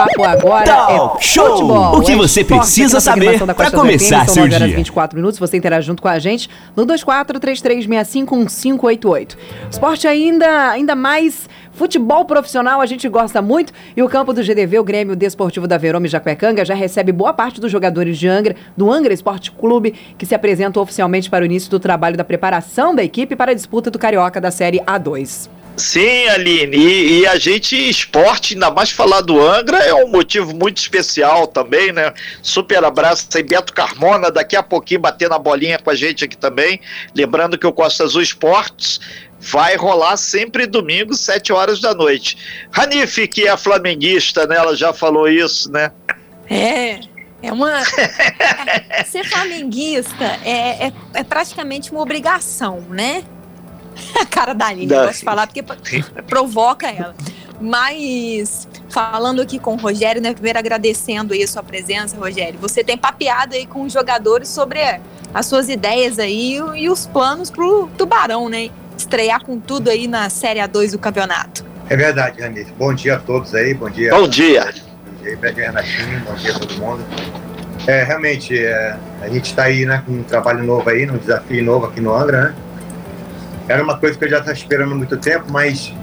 bate-papo agora Talk é show. futebol. O que é você precisa saber do começar FM, são seu 9 horas e dia. 24 minutos. Você interage junto com a gente no 2433651588. Esporte ainda, ainda mais futebol profissional, a gente gosta muito. E o campo do GDV, o Grêmio Desportivo da Verome Jacuecanga, já recebe boa parte dos jogadores de Angra, do Angra Esporte Clube, que se apresentam oficialmente para o início do trabalho da preparação da equipe para a disputa do Carioca da Série A2. Sim, Aline, e, e a gente, esporte, ainda mais falar do Angra, é um motivo muito especial também, né? Super abraço aí, Beto Carmona, daqui a pouquinho batendo a bolinha com a gente aqui também. Lembrando que o Costa Azul Esportes vai rolar sempre domingo, 7 horas da noite. Ranife, que é flamenguista, né? Ela já falou isso, né? É, é uma. ser flamenguista é, é, é praticamente uma obrigação, né? A cara da Aline, eu gosto de falar porque provoca ela. Mas falando aqui com o Rogério, né? Primeiro agradecendo aí a sua presença, Rogério. Você tem papeado aí com os jogadores sobre as suas ideias aí e os planos pro Tubarão, né? Estrear com tudo aí na Série A2 do campeonato. É verdade, Ranif. Bom dia a todos aí, bom dia. Bom dia. Bom dia, Bom dia, Renatinho, bom dia a todo mundo. É, realmente, é, a gente está aí né, com um trabalho novo aí, um desafio novo aqui no Angra, né? Era uma coisa que eu já estava esperando há muito tempo, mas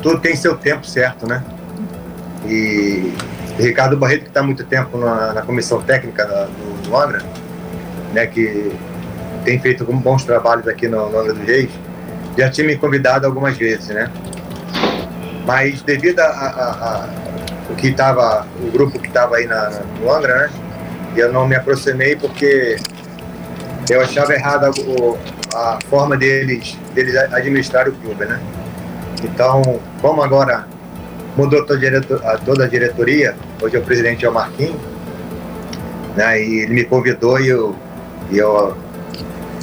tudo tem seu tempo certo, né? E Ricardo Barreto, que está há muito tempo na, na comissão técnica da- do, do Angra, né, que tem feito bons trabalhos aqui no, no Angra dos Reis, já tinha me convidado algumas vezes, né? Mas devido a, a- a- o que estava, o grupo que estava aí na, no Angra, né? Eu não me aproximei porque eu achava errada o- a forma deles, deles administrar o clube, né? Então, como agora mudou toda a, diretoria, hoje o presidente é o Marquinhos, né? E ele me convidou e eu, e eu,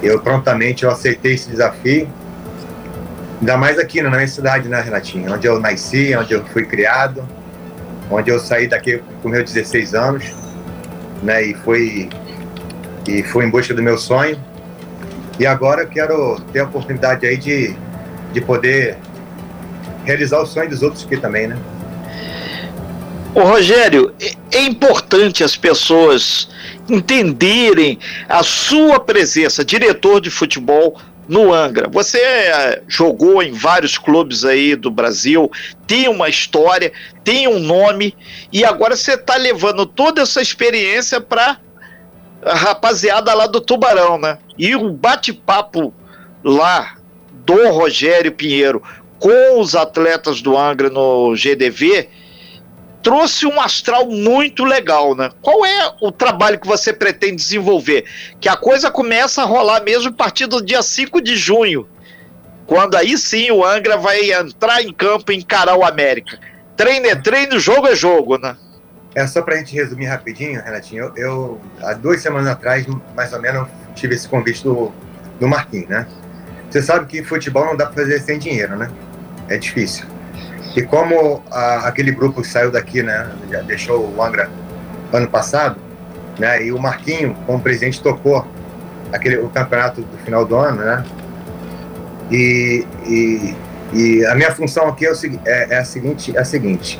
eu prontamente eu aceitei esse desafio. Ainda mais aqui na minha cidade, né, Renatinho? Onde eu nasci, onde eu fui criado, onde eu saí daqui com meus 16 anos, né? E fui, e fui em busca do meu sonho. E agora eu quero ter a oportunidade aí de, de poder realizar o sonho dos outros aqui também, né? Ô Rogério, é- é importante as pessoas entenderem a sua presença, diretor de futebol no Angra. Você eh, jogou em vários clubes aí do Brasil, tem uma história, tem um nome, e agora você está levando toda essa experiência para a rapaziada lá do Tubarão, né? E o bate-papo lá do Rogério Pinheiro com os atletas do Angra no GDV trouxe um astral muito legal, né? Qual é o trabalho que você pretende desenvolver? Que a coisa começa a rolar mesmo a partir do dia 5 de junho, quando aí sim o Angra vai entrar em campo e encarar o América. Treino é treino, jogo é jogo, né? É só para a gente resumir rapidinho, Renatinho. Eu, eu, há duas semanas atrás, mais ou menos, tive esse convite do, do Marquinhos, né? Você sabe que futebol não dá para fazer sem dinheiro, né? É difícil. E como a- aquele grupo que saiu daqui, né, já deixou o Angra ano passado, né? E o Marquinho, como presidente, tocou aquele, o campeonato do final do ano, né? E, e, e a minha função aqui é, o, é, é a seguinte, é a seguinte,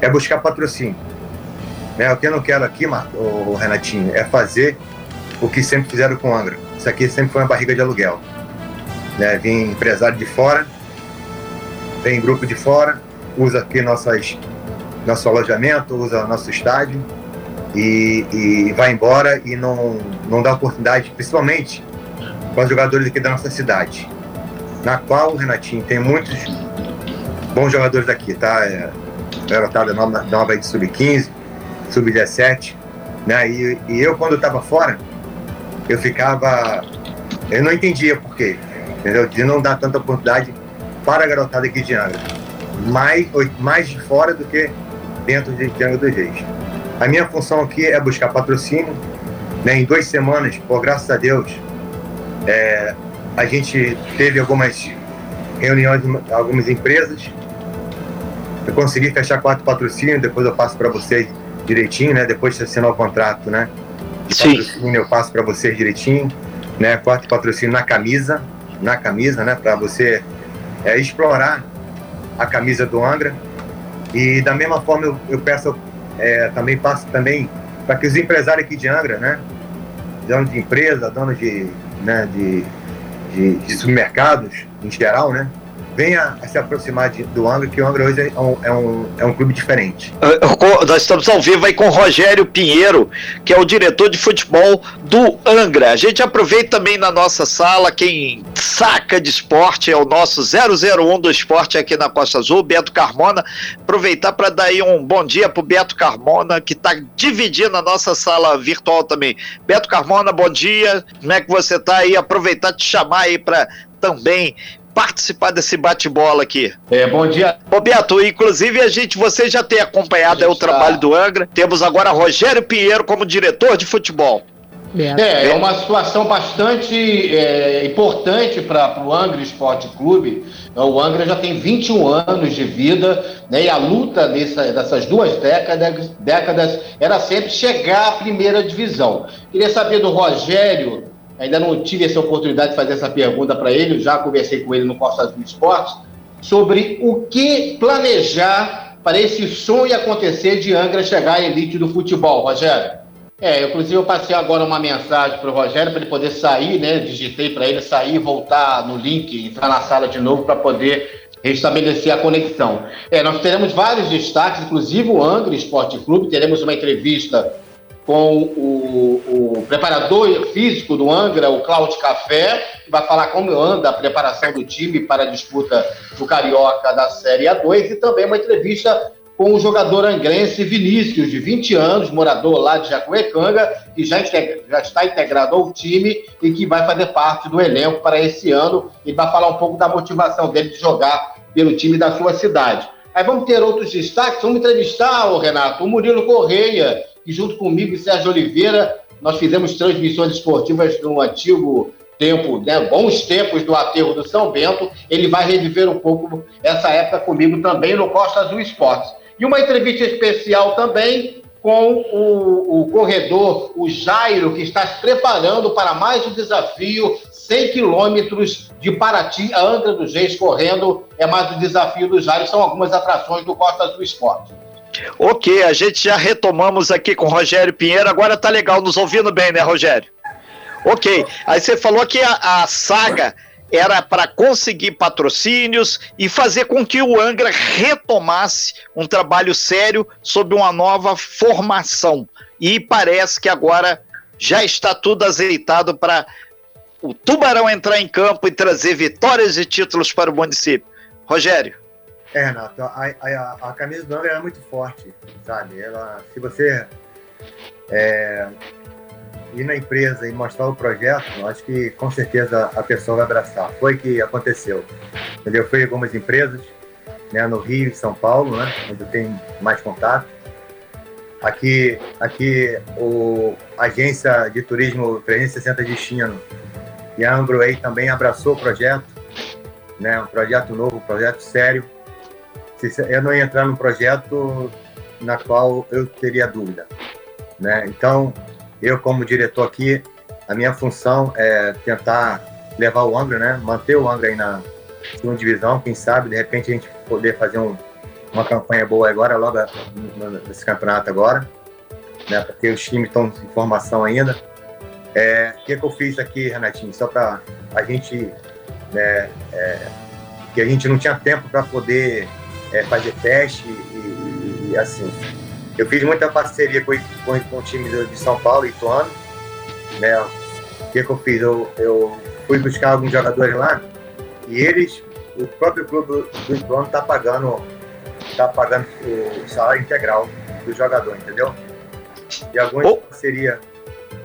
é buscar patrocínio. Né? O que eu não quero aqui, Marco, o Renatinho, é fazer o que sempre fizeram com o Angra. Isso aqui sempre foi uma barriga de aluguel. Né? Vem empresário de fora, vem grupo de fora, usa aqui nossas, nosso alojamento, usa nosso estádio e, e vai embora e não, não dá oportunidade, principalmente para os jogadores aqui da nossa cidade. Na qual, Renatinho, tem muitos bons jogadores aqui, tá? É, garotada nova, nova aí de sub-15, sub-17, né? E, e eu, quando estava fora, eu ficava. Eu não entendia por quê, entendeu? De não dar tanta oportunidade para a garotada aqui de Angra. Mais, mais de fora do que dentro de de Angra dos Reis. A minha função aqui é buscar patrocínio. Né? Em duas semanas, por graças a Deus, é, a gente teve algumas reuniões com algumas empresas. Eu consegui fechar quatro patrocínios, depois eu passo para vocês direitinho, né? Depois de assinar o contrato, né? De Sim. patrocínio eu passo para vocês direitinho, né? Quatro patrocínios na camisa, na camisa, né? Para você é, explorar a camisa do Angra. E da mesma forma eu, eu peço é, também passa também para que os empresários aqui de Angra, né, donos de empresa, donos de, né, de, de, de supermercados em geral, né, venha a se aproximar de, do Angra, que o Angra hoje é um, é um, é um clube diferente. Uh, nós estamos ao vivo aí com o Rogério Pinheiro, que é o diretor de futebol do Angra. A gente aproveita também na nossa sala, quem saca de esporte é o nosso 001 do esporte aqui na Costa Azul, Beto Carmona. Aproveitar para dar aí um bom dia para o Beto Carmona, que está dividindo a nossa sala virtual também. Beto Carmona, bom dia. Como é que você está aí? Aproveitar te chamar aí para também participar desse bate-bola aqui. É, bom dia. Roberto, inclusive a gente, você já tem acompanhado o tá... trabalho do Angra. Temos agora Rogério Pinheiro como diretor de futebol. É, é uma situação bastante é, importante para o Angra Esporte Clube. O Angra já tem 21 anos de vida né, e a luta dessa, dessas duas décadas, décadas era sempre chegar à primeira divisão. Queria saber do Rogério Ainda não tive essa oportunidade de fazer essa pergunta para ele, já conversei com ele no Costa Azul Esportes, sobre o que planejar para esse sonho acontecer de Angra chegar à elite do futebol, Rogério. É, inclusive eu passei agora uma mensagem para o Rogério para ele poder sair, né? Digitei para ele sair, voltar no link, entrar na sala de novo para poder restabelecer a conexão. É, nós teremos vários destaques, inclusive o Angra Esporte Clube, teremos uma entrevista com o, o, preparador físico do Angra, o Cláudio Café, que vai falar como anda a preparação do time para a disputa do Carioca da Série A2, e também uma entrevista com o jogador angrense Vinícius, de 20 anos, morador lá de Jacuecanga, que já, integra, já está integrado ao time e que vai fazer parte do elenco para esse ano e vai falar um pouco da motivação dele de jogar pelo time da sua cidade. Aí vamos ter outros destaques, vamos entrevistar, o Renato, o Murilo Correia, que junto comigo e Sérgio Oliveira, nós fizemos transmissões esportivas no antigo tempo, né, bons tempos do aterro do São Bento. Ele vai reviver um pouco essa época comigo também no Costa Azul Esportes. E uma entrevista especial também com o, o corredor, o Jairo, que está se preparando para mais um desafio 100 quilômetros de Paraty a Angra dos Reis correndo. É mais um desafio do Jairo, são algumas atrações do Costa Azul Esportes. Ok, a gente já retomamos aqui com o Rogério Pinheiro. Agora tá legal, nos ouvindo bem, né, Rogério? Ok, aí você falou que a, a saga era para conseguir patrocínios e fazer com que o Angra retomasse um trabalho sério sob uma nova formação. E parece que agora já está tudo azeitado para o Tubarão entrar em campo e trazer vitórias e títulos para o município. Rogério. É, Renato, a, a, a camisa do Angra é muito forte, sabe? Ela, se você é, ir na empresa e mostrar o projeto, acho que com certeza a pessoa vai abraçar. Foi que aconteceu. Entendeu? Foi algumas empresas, né, no Rio e São Paulo, né, onde tenho mais contato. Aqui, aqui o a agência de turismo 360 Destino e a Ambroei também abraçou o projeto, né, um projeto novo, um projeto sério eu não ia entrar num projeto na qual eu teria dúvida. Né? Então, eu como diretor aqui, a minha função é tentar levar o Angra, né? manter o Angra aí na segunda divisão, quem sabe, de repente a gente poder fazer um, uma campanha boa agora, logo nesse campeonato agora, né? porque os times estão em formação ainda. É, o que, que eu fiz aqui, Renatinho? Só para a gente, né, é, que a gente não tinha tempo para poder é, fazer teste e, e, assim. Eu fiz muita parceria com, com, com o time de São Paulo, Ituano. Né? O que, que eu fiz? Eu, eu fui buscar alguns jogadores lá e eles, o próprio clube do Ituano está pagando, tá pagando o salário integral do jogador, entendeu? E alguma oh. parceria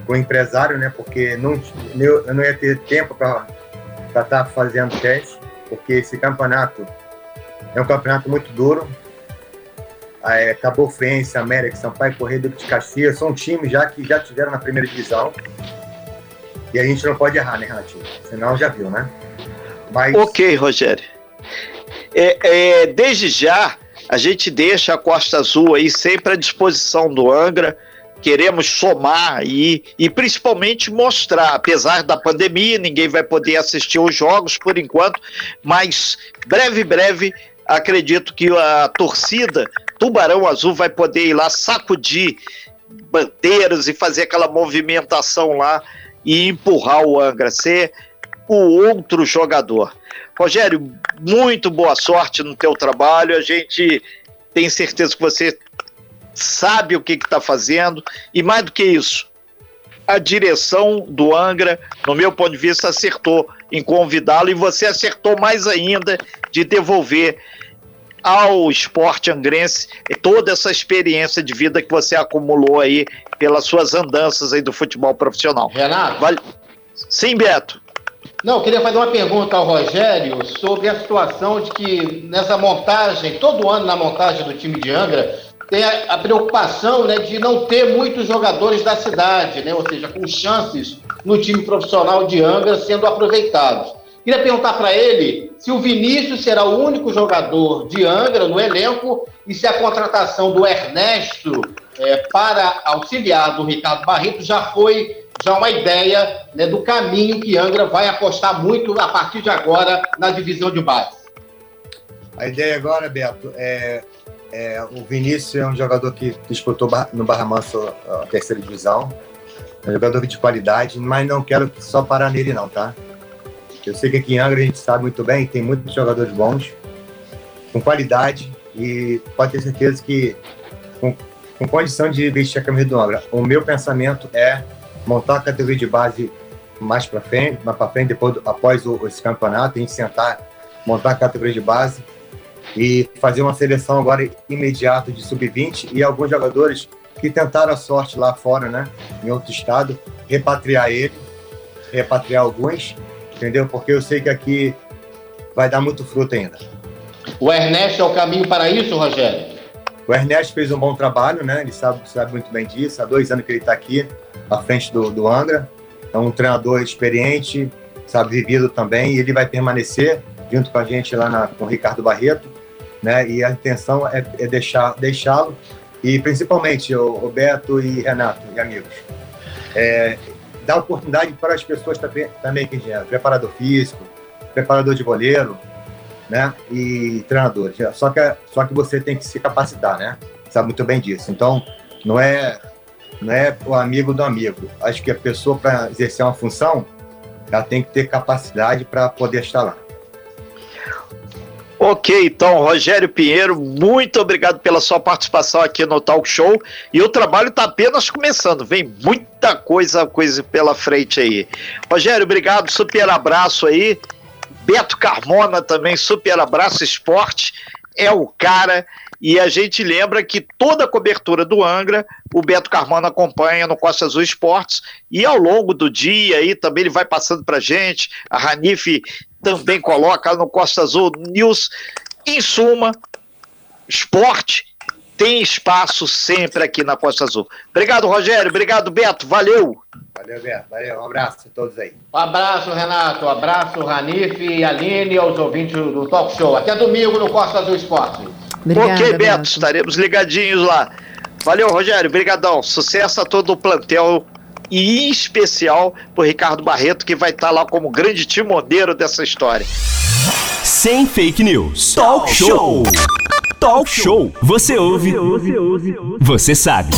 com o empresário, né? Porque não, eu, eu não ia ter tempo para estar tá fazendo teste, porque esse campeonato é um campeonato muito duro. É, Cabo Frense, América, Sampaio Correia, Duque de Caxias, são times já que já tiveram na primeira divisão. E a gente não pode errar, né, Renatinho? Senão já viu, né? Mas... Ok, Rogério. É, é, desde já, a gente deixa a Costa Azul aí sempre à disposição do Angra. Queremos somar e, e principalmente mostrar, apesar da pandemia, ninguém vai poder assistir os jogos por enquanto, mas breve, breve acredito que a torcida Tubarão Azul vai poder ir lá sacudir bandeiras e fazer aquela movimentação lá e empurrar o Angra, ser o outro jogador. Rogério, muito boa sorte no teu trabalho. A gente tem certeza que você sabe o que está fazendo e mais do que isso, a direção do Angra, no meu ponto de vista, acertou em convidá-lo e você acertou mais ainda de devolver ao esporte angrense toda essa experiência de vida que você acumulou aí pelas suas andanças aí do futebol profissional. Renato? Vale... Sim, Beto. Não, eu queria fazer uma pergunta ao Rogério sobre a situação de que nessa montagem, todo ano na montagem do time de Angra, tem a, a, preocupação né, de não ter muitos jogadores da cidade, né, ou seja, com chances no time profissional de Angra sendo aproveitados. Queria perguntar para ele se o Vinícius será o único jogador de Angra no elenco e se a contratação do Ernesto é, para auxiliar do Ricardo Barreto já foi já uma ideia né, do caminho que Angra vai apostar muito a partir de agora na divisão de base. A ideia agora, Beto, é é, o Vinícius é um jogador que disputou no Barra Manso a terceira divisão. É um jogador de qualidade, mas não quero só parar nele não, tá? Eu sei que aqui em Angra a gente sabe muito bem, tem muitos jogadores bons, com qualidade, e pode ter certeza que com, com condição de vestir a camisa do Angra. O meu pensamento é montar a categoria de base mais para frente, mais para frente, depois, após o, esse campeonato, a gente sentar, montar a categoria de base e fazer uma seleção agora imediata de sub-20 e alguns jogadores que tentaram a sorte lá fora, né, em outro estado, repatriar ele, repatriar alguns, entendeu? Porque eu sei que aqui vai dar muito fruto ainda. O Ernesto é o caminho para isso, Rogério? O Ernesto fez um bom trabalho, né? Ele sabe, sabe muito bem disso. Há dois anos que ele está aqui, à frente do, do Angra. É um treinador experiente, sabe, vivido também. E ele vai permanecer junto com a gente lá na, com o Ricardo Barreto né? E a intenção é, é deixar deixá-lo e principalmente o Roberto e Renato e amigos, é, dar oportunidade para as pessoas também, também que engenheiro, preparador físico, preparador de goleiro, né? E treinador. Só que só que você tem que se capacitar, né? Sabe muito bem disso. Então não é não é o amigo do amigo. Acho que a pessoa para exercer uma função, ela tem que ter capacidade para poder estar lá. Ok, então, Rogério Pinheiro, muito obrigado pela sua participação aqui no Talk Show. E o trabalho está apenas começando, vem muita coisa, coisa pela frente aí. Rogério, obrigado, super abraço aí. Beto Carmona também, super abraço, esporte é o cara. E a gente lembra que toda a cobertura do Angra, o Beto Carmona acompanha no Costa Azul Esportes. E ao longo do dia aí também ele vai passando pra gente. A Ranife também coloca no Costa Azul News. Em suma, esporte tem espaço sempre aqui na Costa Azul. Obrigado, Rogério. Obrigado, Beto. Valeu. Valeu, Beto. Valeu. Um abraço a todos aí. Um abraço, Renato. Um abraço, Ranif e Aline, aos ouvintes do Talk Show. Até domingo no Costa Azul Esporte. Obrigada, ok, Beto. Beto. Estaremos ligadinhos lá. Valeu, Rogério. Obrigadão. Sucesso a todo o plantel e em especial por Ricardo Barreto, que vai estar lá como grande timoneiro dessa história. Sem fake news. Talk show. Talk show. Você ouve. Você sabe.